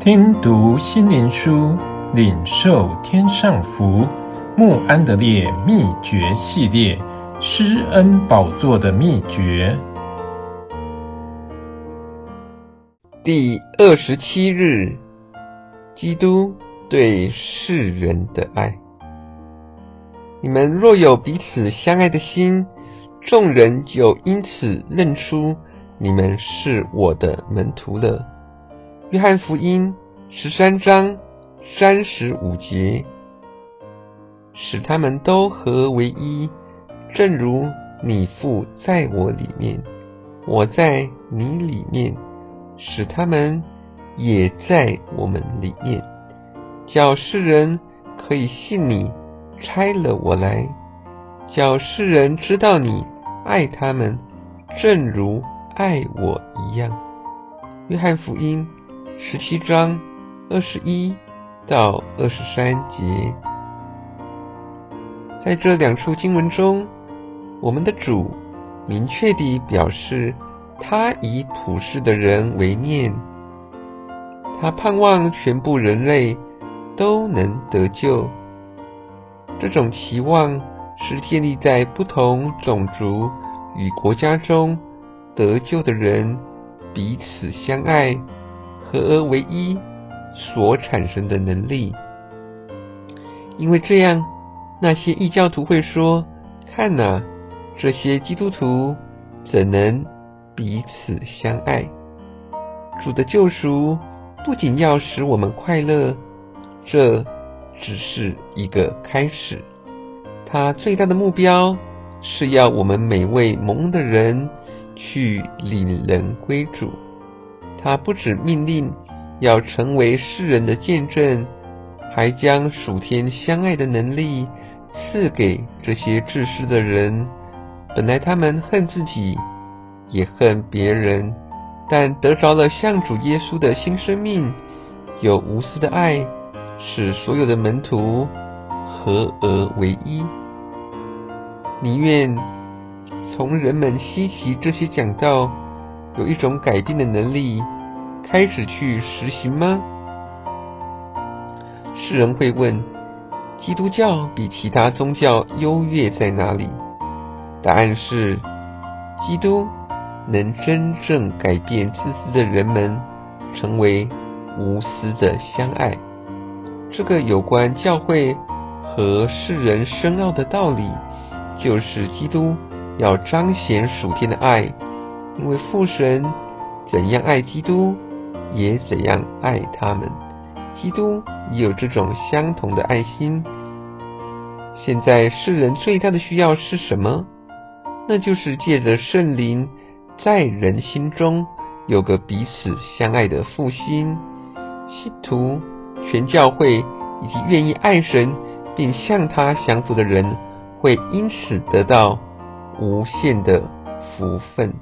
听读心灵书，领受天上福。穆安德烈秘诀系列：施恩宝座的秘诀。第二十七日，基督对世人的爱。你们若有彼此相爱的心，众人就因此认出你们是我的门徒了。约翰福音十三章三十五节，使他们都合为一，正如你父在我里面，我在你里面，使他们也在我们里面，叫世人可以信你拆了我来，叫世人知道你爱他们，正如爱我一样。约翰福音。十七章二十一到二十三节，在这两处经文中，我们的主明确地表示，他以普世的人为念，他盼望全部人类都能得救。这种期望是建立在不同种族与国家中得救的人彼此相爱。合而为一所产生的能力，因为这样，那些异教徒会说：“看呐，这些基督徒怎能彼此相爱？”主的救赎不仅要使我们快乐，这只是一个开始。他最大的目标是要我们每位蒙的人去领人归主。他不止命令要成为世人的见证，还将属天相爱的能力赐给这些自私的人。本来他们恨自己，也恨别人，但得着了像主耶稣的新生命，有无私的爱，使所有的门徒合而为一。宁愿从人们稀奇这些讲道，有一种改变的能力，开始去实行吗？世人会问：基督教比其他宗教优越在哪里？答案是：基督能真正改变自私的人们，成为无私的相爱。这个有关教会和世人深奥的道理，就是基督要彰显属天的爱。因为父神怎样爱基督，也怎样爱他们。基督也有这种相同的爱心。现在世人最大的需要是什么？那就是借着圣灵，在人心中有个彼此相爱的复兴。信徒、全教会以及愿意爱神并向他降服的人，会因此得到无限的福分。